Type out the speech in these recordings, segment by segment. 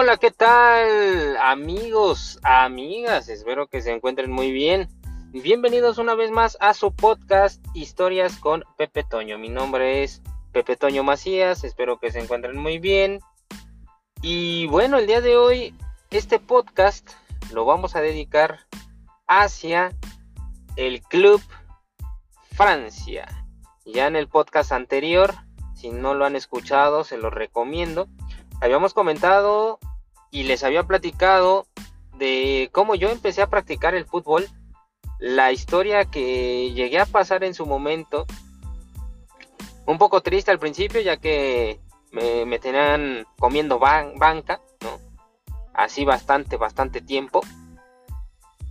Hola, ¿qué tal amigos, amigas? Espero que se encuentren muy bien. Bienvenidos una vez más a su podcast Historias con Pepe Toño. Mi nombre es Pepe Toño Macías, espero que se encuentren muy bien. Y bueno, el día de hoy este podcast lo vamos a dedicar hacia el Club Francia. Ya en el podcast anterior, si no lo han escuchado, se lo recomiendo habíamos comentado y les había platicado de cómo yo empecé a practicar el fútbol, la historia que llegué a pasar en su momento, un poco triste al principio ya que me, tenían comiendo banca, ¿no? Así bastante, bastante tiempo.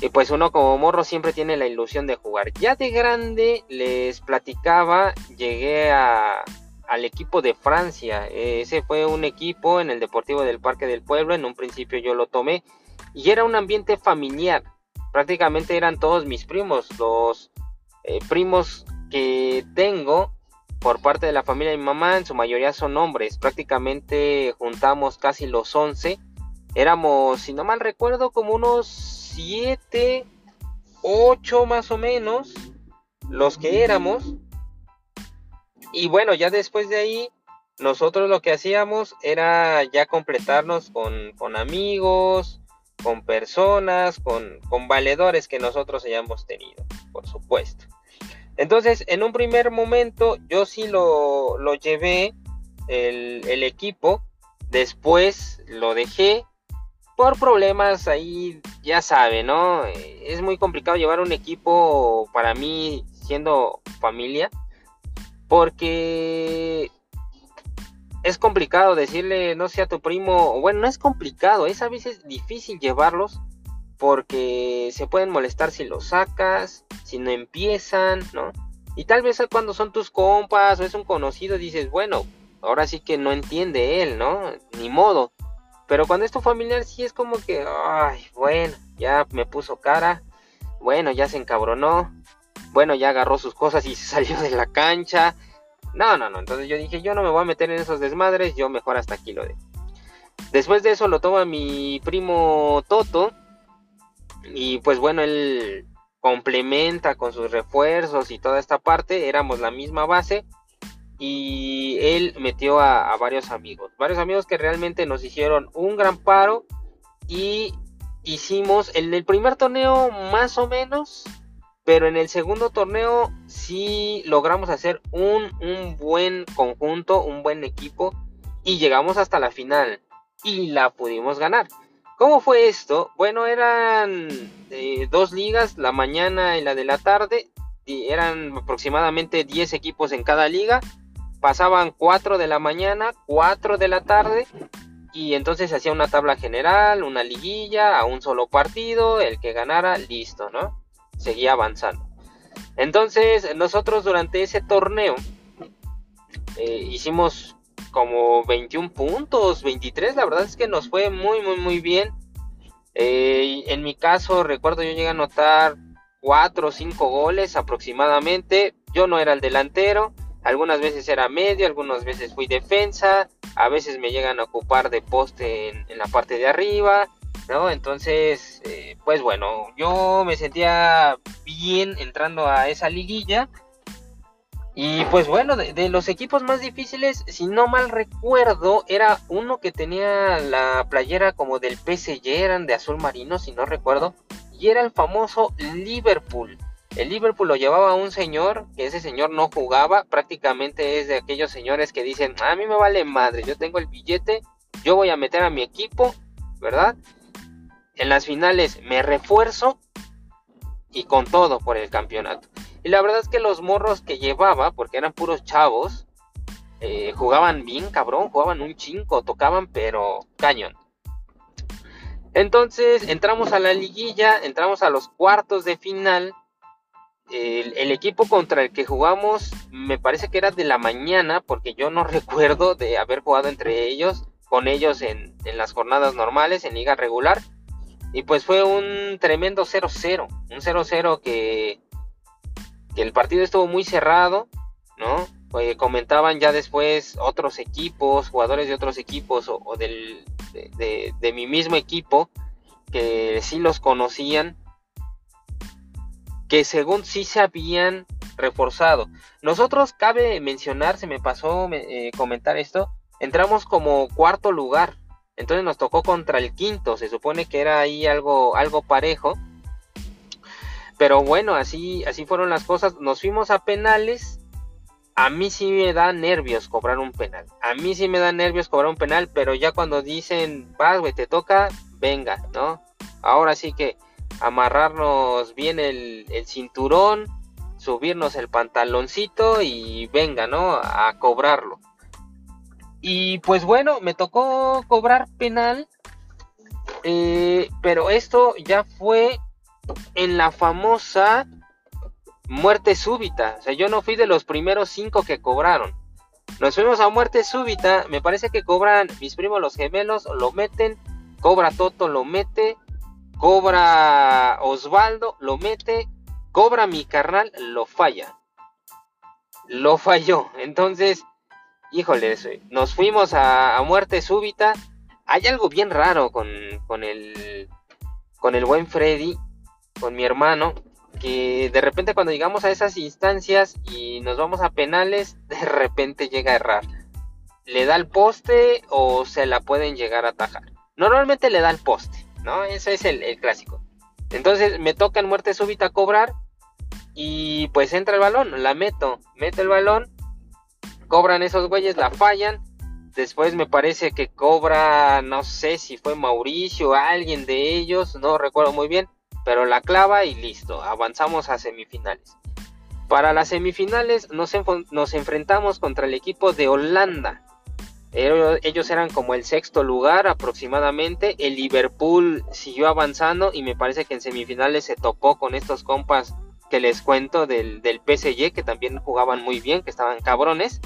Y pues uno como morro siempre tiene la ilusión de jugar. Ya de grande les platicaba, llegué a, al equipo de Francia. Ese fue un equipo en el Deportivo del Parque del Pueblo. En un principio yo lo tomé y era un ambiente familiar. Prácticamente eran todos mis primos, los eh, primos que tengo por parte de la familia de mi mamá, en su mayoría son hombres. Prácticamente juntamos casi los 11. Éramos, si no mal recuerdo, como unos 7, 8 más o menos los que éramos. Y bueno, ya después de ahí, nosotros lo que hacíamos era ya completarnos con, amigos, con personas, con, con, valedores que nosotros hayamos tenido, por supuesto. Entonces, en un primer momento, yo sí lo, lo llevé el, el equipo, después lo dejé por problemas ahí, ya sabe, ¿no? Es muy complicado llevar un equipo para mí siendo familia porque es complicado decirle, no sé, a tu primo, bueno, no es complicado, es a veces difícil llevarlos porque se pueden molestar si los sacas, si no empiezan, ¿no? Y tal vez cuando son tus compas o es un conocido dices, bueno, ahora sí que no entiende él, ¿no? Ni modo. Pero cuando es tu familiar sí es como que, ay, bueno, ya me puso cara, bueno, ya se encabronó, bueno, ya agarró sus cosas y se salió de la cancha. No, no, no. Entonces yo dije, yo no me voy a meter en esos desmadres, yo mejor hasta aquí lo de. Después de eso lo toma mi primo Toto. Y pues bueno, él complementa con sus refuerzos y toda esta parte. Éramos la misma base. Y él metió a, a varios amigos. Varios amigos que realmente nos hicieron un gran paro. Y hicimos en el primer torneo más o menos pero en el segundo torneo sí logramos hacer un, buen conjunto, un buen equipo y llegamos hasta la final y la pudimos ganar. ¿Cómo fue esto? Bueno, eran eh, dos ligas, la mañana y la de la tarde, y eran aproximadamente 10 equipos en cada liga, pasaban 4 de la mañana, 4 de la tarde, y entonces hacía una tabla general, una liguilla, a un solo partido, el que ganara, listo, ¿no? Seguía avanzando. Entonces, nosotros durante ese torneo eh, hicimos como 21 puntos, 23, la verdad es que nos fue muy, muy, muy bien. Eh, en mi caso, recuerdo yo llegué a anotar 4 o 5 goles aproximadamente. Yo no era el delantero, algunas veces era medio, algunas veces fui defensa, a veces me llegan a ocupar de poste en la parte de arriba. Entonces, eh, pues bueno, yo me sentía bien entrando a esa liguilla. Y pues bueno, de, los equipos más difíciles, si no mal recuerdo, era uno que tenía la playera como del PSG, eran de azul marino, si no recuerdo, y era el famoso Liverpool. El Liverpool lo llevaba un señor, que ese señor no jugaba, prácticamente es de aquellos señores que dicen, a mí me vale madre, yo tengo el billete, yo voy a meter a mi equipo, ¿verdad? En las finales me refuerzo y con todo por el campeonato. Y la verdad es que los morros que llevaba, porque eran puros chavos, eh, jugaban bien cabrón, jugaban un chingo, tocaban pero cañón. Entonces entramos a la liguilla, entramos a los cuartos de final. El, equipo contra el que jugamos me parece que era de la mañana, porque yo no recuerdo de haber jugado entre ellos, con ellos en, en las jornadas normales, en liga regular. Y pues fue un tremendo 0-0, un 0-0 que, el partido estuvo muy cerrado, ¿no? comentaban ya después otros equipos, jugadores de otros equipos o, del, de, de mi mismo equipo, que sí los conocían, que según sí se habían reforzado. Nosotros, cabe mencionar, se me pasó eh, comentar esto, entramos como cuarto lugar, entonces nos tocó contra el quinto, se supone que era ahí algo, algo parejo. Pero bueno, así, así fueron las cosas. Nos fuimos a penales. A mí sí me da nervios cobrar un penal. A mí sí me da nervios cobrar un penal, pero ya cuando dicen, vas, güey, te toca, venga, ¿no? Ahora sí que amarrarnos bien el, cinturón, subirnos el pantaloncito y venga, ¿no? A cobrarlo. Y pues bueno, me tocó cobrar penal, eh, pero esto ya fue en la famosa muerte súbita. O sea, yo no fui de los primeros cinco que cobraron. Nos fuimos a muerte súbita. Me parece que cobran mis primos los gemelos, lo meten. Cobra Toto, lo mete. Cobra Osvaldo, lo mete. Cobra mi carnal, lo falla. Lo falló. Entonces, híjole, nos fuimos a, muerte súbita. Hay algo bien raro con, con, el, con el buen Freddy, con mi hermano, que de repente cuando llegamos a esas instancias y nos vamos a penales, de repente llega a errar. Le da el poste o se la pueden llegar a atajar. Normalmente le da el poste. ¿no? Ese es el, clásico. Entonces me toca en muerte súbita cobrar y pues entra el balón, la meto, meto el balón, cobran esos güeyes, la fallan. Después me parece que cobra, no sé si fue Mauricio, alguien de ellos, no recuerdo muy bien, pero la clava y listo, avanzamos a semifinales. Para las semifinales nos, nos enfrentamos contra el equipo de Holanda. Ellos eran como el sexto lugar aproximadamente. El Liverpool siguió avanzando y me parece que en semifinales se topó con estos compas que les cuento del, del PSG que también jugaban muy bien, que estaban cabrones.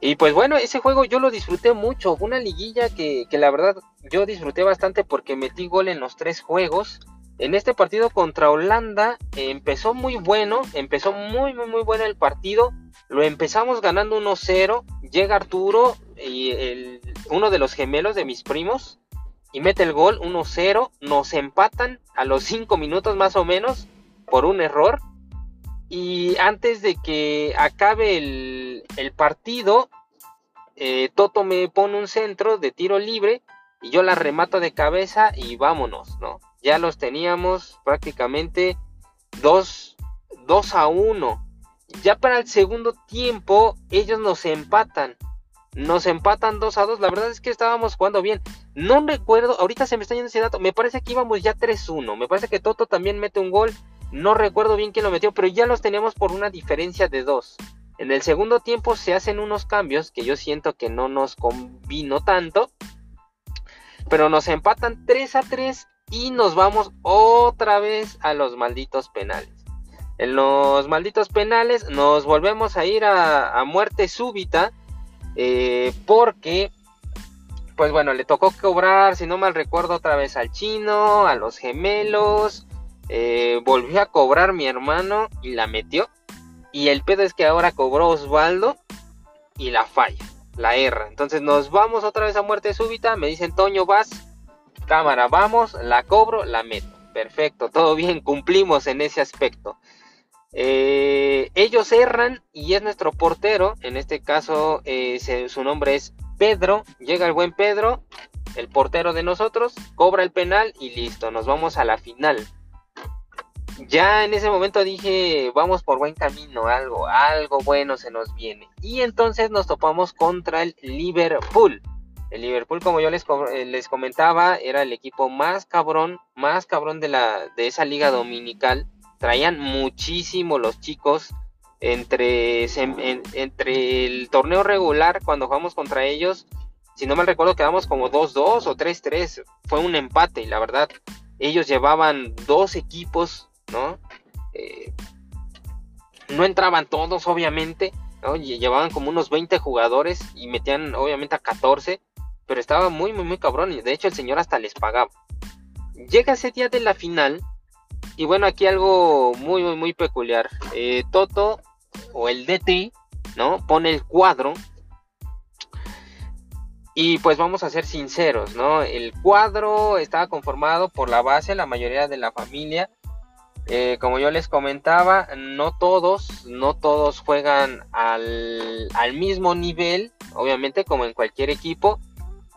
Y pues bueno, ese juego yo lo disfruté mucho. Una liguilla que, que la verdad yo disfruté bastante porque metí gol en los tres juegos. En este partido contra Holanda empezó muy bueno, empezó muy muy muy bueno el partido. Lo empezamos ganando 1-0. Llega Arturo, y el, uno de los gemelos de mis primos, y mete el gol 1-0. Nos empatan a los 5 minutos más o menos por un error. Y antes de que acabe el, partido, eh, Toto me pone un centro de tiro libre y yo la remato de cabeza y vámonos, ¿no? Ya los teníamos prácticamente 2 a 1. Ya para el segundo tiempo ellos nos empatan. Nos empatan 2 a 2. La verdad es que estábamos jugando bien. No recuerdo, ahorita se me está yendo ese dato. Me parece que íbamos ya 3-1. Me parece que Toto también mete un gol. No recuerdo bien quién lo metió, pero ya los teníamos por una diferencia de 2. En el segundo tiempo se hacen unos cambios que yo siento que no nos convino tanto. Pero nos empatan 3 a 3 y nos vamos otra vez a los malditos penales. En los malditos penales nos volvemos a ir a, muerte súbita eh, porque, pues bueno, le tocó cobrar, si no mal recuerdo, otra vez al chino, a los gemelos. Eh, volvió a cobrar mi hermano y la metió. Y el pedo es que ahora cobró Osvaldo y la falla, la erra. Entonces nos vamos otra vez a muerte súbita. Me dicen, Toño, vas. Cámara, vamos, la cobro, la meto. Perfecto, todo bien, cumplimos en ese aspecto. Eh, ellos erran y es nuestro portero, en este caso eh, su nombre es Pedro, llega el buen Pedro, el portero de nosotros, cobra el penal y listo, nos vamos a la final. Ya en ese momento dije, vamos por buen camino, algo, algo bueno se nos viene. Y entonces nos topamos contra el Liverpool. El Liverpool, como yo les, eh, les comentaba, era el equipo más cabrón, más cabrón de, la, de esa liga dominical traían muchísimo los chicos entre, entre el torneo regular cuando jugamos contra ellos. Si no mal recuerdo, quedamos como 2-2 o 3-3. Fue un empate y la verdad, ellos llevaban dos equipos, ¿no? Eh, no entraban todos, obviamente. Llevaban como unos 20 jugadores y metían, obviamente, a 14. Pero estaba muy, muy, muy cabrón. Y de hecho, el señor hasta les pagaba. Llega ese día de la final y bueno, aquí algo muy, muy, muy peculiar. Eh, Toto o el DT, ¿no? Pone el cuadro. Y pues vamos a ser sinceros, ¿no? El cuadro estaba conformado por la base, la mayoría de la familia. Eh, como yo les comentaba, no todos, no todos juegan al, al mismo nivel, obviamente como en cualquier equipo.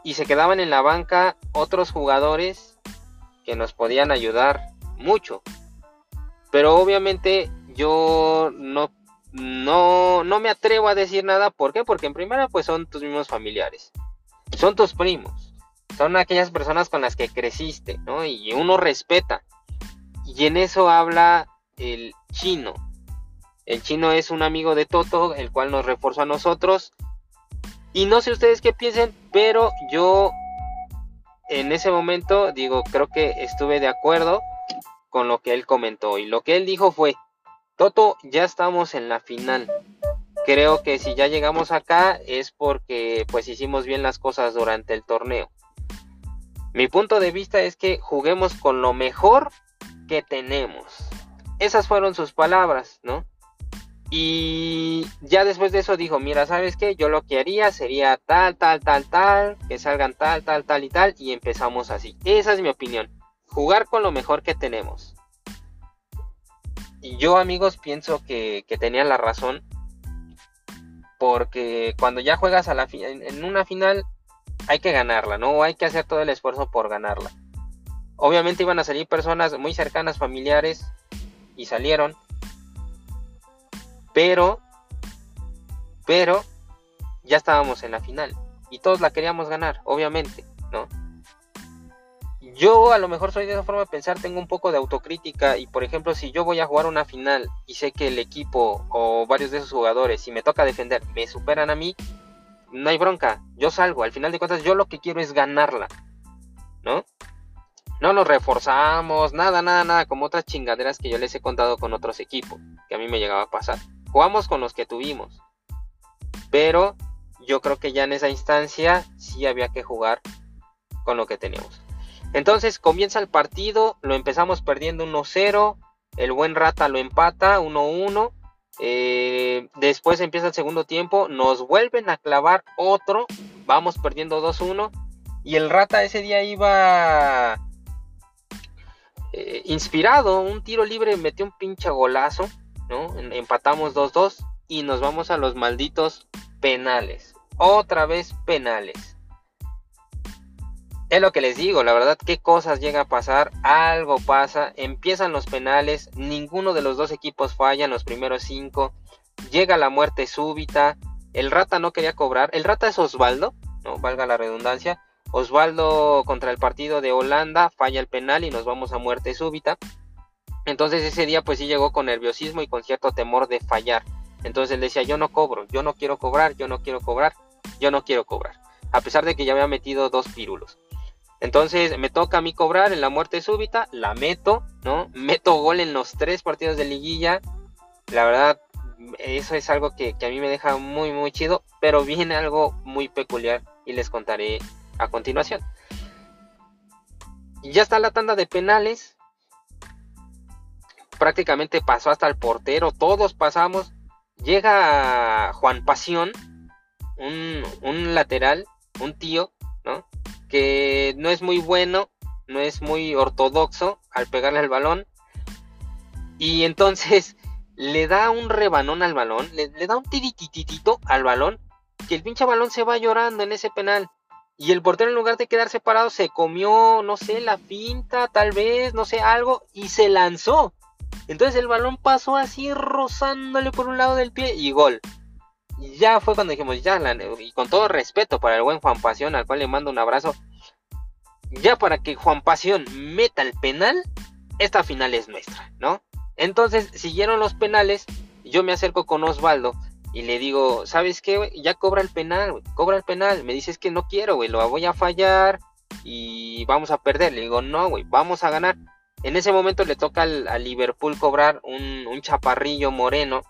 Y se quedaban en la banca otros jugadores que nos podían ayudar mucho. Pero obviamente yo no, no, no me atrevo a decir nada. ¿Por qué? Porque en primera pues son tus mismos familiares son tus primos, son aquellas personas con las que creciste, ¿no? Y uno respeta. Y en eso habla el chino. El chino es un amigo de Toto, el cual nos reforzó a nosotros. Y no sé ustedes qué piensen, pero yo en ese momento digo, creo que estuve de acuerdo con lo que él comentó. Y lo que él dijo fue, Toto, ya estamos en la final creo que si ya llegamos acá es porque pues hicimos bien las cosas durante el torneo. Mi punto de vista es que juguemos con lo mejor que tenemos. Esas fueron sus palabras, ¿no? Y ya después de eso dijo, mira, ¿sabes qué? Yo lo que haría sería tal, tal, tal, tal, que salgan tal, tal, tal y tal, y empezamos así. Esa es mi opinión. Jugar con lo mejor que tenemos. Y yo, amigos, pienso que, que tenían la razón porque cuando ya juegas a la en una final hay que ganarla, ¿no? Hay que hacer todo el esfuerzo por ganarla. Obviamente iban a salir personas muy cercanas, familiares, y salieron. Pero, pero, ya estábamos en la final. Y todos la queríamos ganar, obviamente, ¿no? Yo a lo mejor soy de esa forma de pensar, tengo un poco de autocrítica y por ejemplo si yo voy a jugar una final y sé que el equipo o varios de esos jugadores, si me toca defender, me superan a mí, no hay bronca, yo salgo, al final de cuentas yo lo que quiero es ganarla, ¿no? No nos reforzamos, nada, nada, nada, como otras chingaderas que yo les he contado con otros equipos, que a mí me llegaba a pasar. Jugamos con los que tuvimos, pero yo creo que ya en esa instancia sí había que jugar con lo que teníamos. Entonces comienza el partido, lo empezamos perdiendo 1-0, el buen Rata lo empata 1-1, eh, después empieza el segundo tiempo, nos vuelven a clavar otro, vamos perdiendo 2-1 y el Rata ese día iba eh, inspirado, un tiro libre, metió un pinche golazo, ¿no? empatamos 2-2 y nos vamos a los malditos penales, otra vez penales. Es lo que les digo, la verdad, qué cosas llega a pasar, algo pasa, empiezan los penales, ninguno de los dos equipos falla en los primeros cinco, llega la muerte súbita, el rata no quería cobrar, el rata es Osvaldo, no valga la redundancia, Osvaldo contra el partido de Holanda falla el penal y nos vamos a muerte súbita. Entonces ese día pues sí llegó con nerviosismo y con cierto temor de fallar. Entonces él decía, yo no cobro, yo no quiero cobrar, yo no quiero cobrar, yo no quiero cobrar. A pesar de que ya había metido dos pírulos. Entonces me toca a mí cobrar en la muerte súbita, la meto, ¿no? Meto gol en los tres partidos de liguilla. La verdad, eso es algo que, a mí me deja muy, muy chido, pero viene algo muy peculiar y les contaré a continuación. Ya está la tanda de penales. Prácticamente pasó hasta el portero, todos pasamos. Llega Juan Pasión, un, un lateral, un tío, ¿no? que no es muy bueno, no es muy ortodoxo al pegarle al balón. Y entonces le da un rebanón al balón, le, da un tirititito al balón, que el pinche balón se va llorando en ese penal. Y el portero en lugar de quedarse parado se comió, no sé, la finta, tal vez, no sé, algo, y se lanzó. Entonces el balón pasó así rozándole por un lado del pie y gol. Ya fue cuando dijimos, ya, y con todo respeto para el buen Juan Pasión, al cual le mando un abrazo, ya para que Juan Pasión meta el penal, esta final es nuestra, ¿no? Entonces, siguieron los penales, yo me acerco con Osvaldo y le digo, ¿sabes qué, Ya cobra el penal, cobra el penal. Me dices que no quiero, güey, lo voy a fallar y vamos a perder. Le digo, no, güey, vamos a ganar. En ese momento le toca al, Liverpool cobrar un, un chaparrillo moreno.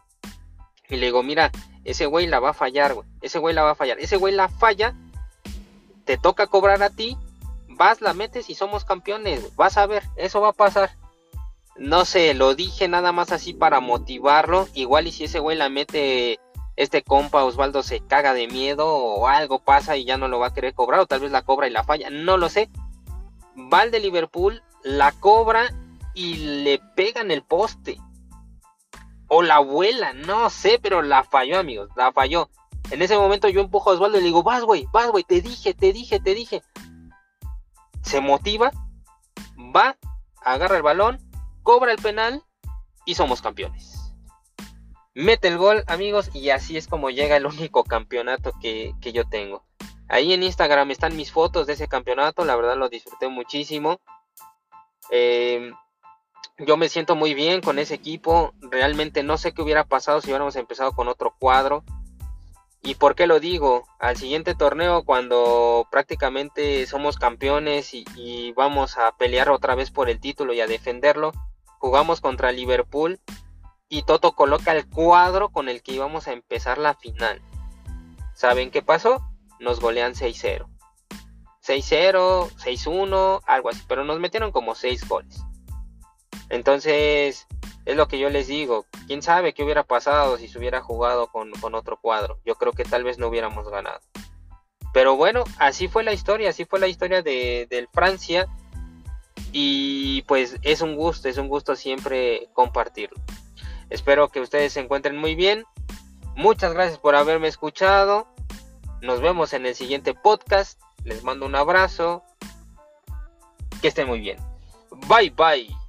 Y le digo, mira, ese güey la va a fallar, güey. Ese güey la va a fallar. Ese güey la falla. Te toca cobrar a ti. Vas, la metes y somos campeones. Vas a ver, eso va a pasar. No sé, lo dije nada más así para motivarlo. Igual y si ese güey la mete este compa Osvaldo se caga de miedo o algo pasa y ya no lo va a querer cobrar o tal vez la cobra y la falla, no lo sé. Va al de Liverpool, la cobra y le pega en el poste. O la abuela, no sé, pero la falló, amigos, la falló. En ese momento yo empujo a Osvaldo y le digo, vas, güey, vas, güey, te dije, te dije, te dije. Se motiva, va, agarra el balón, cobra el penal y somos campeones mete el gol, amigos, y así es como llega el único campeonato que, yo tengo. Ahí en Instagram están mis fotos de ese campeonato, la verdad lo disfruté muchísimo. Em, yo me siento muy bien con ese equipo, realmente no sé qué hubiera pasado si hubiéramos empezado con otro cuadro. ¿Y por qué lo digo? Al siguiente torneo, cuando prácticamente somos campeones y vamos a pelear otra vez por el título y a defenderlo, jugamos contra Liverpool y Toto coloca el cuadro con el que íbamos a empezar la final. ¿Saben qué pasó? Nos golean 6-0. 6-0, 6-1, algo así, pero nos metieron como 6 goles. Entonces, es lo que yo les digo. ¿Quién sabe qué hubiera pasado si se hubiera jugado con, otro cuadro? Yo creo que tal vez no hubiéramos ganado. Pero bueno, así fue la historia, así fue la historia de, del Francia. Y pues es un gusto, es un gusto siempre compartirlo. Espero que ustedes se encuentren muy bien. Muchas gracias por haberme escuchado. Nos vemos en el siguiente podcast. Les mando un abrazo. Que estén muy bien. Bye bye.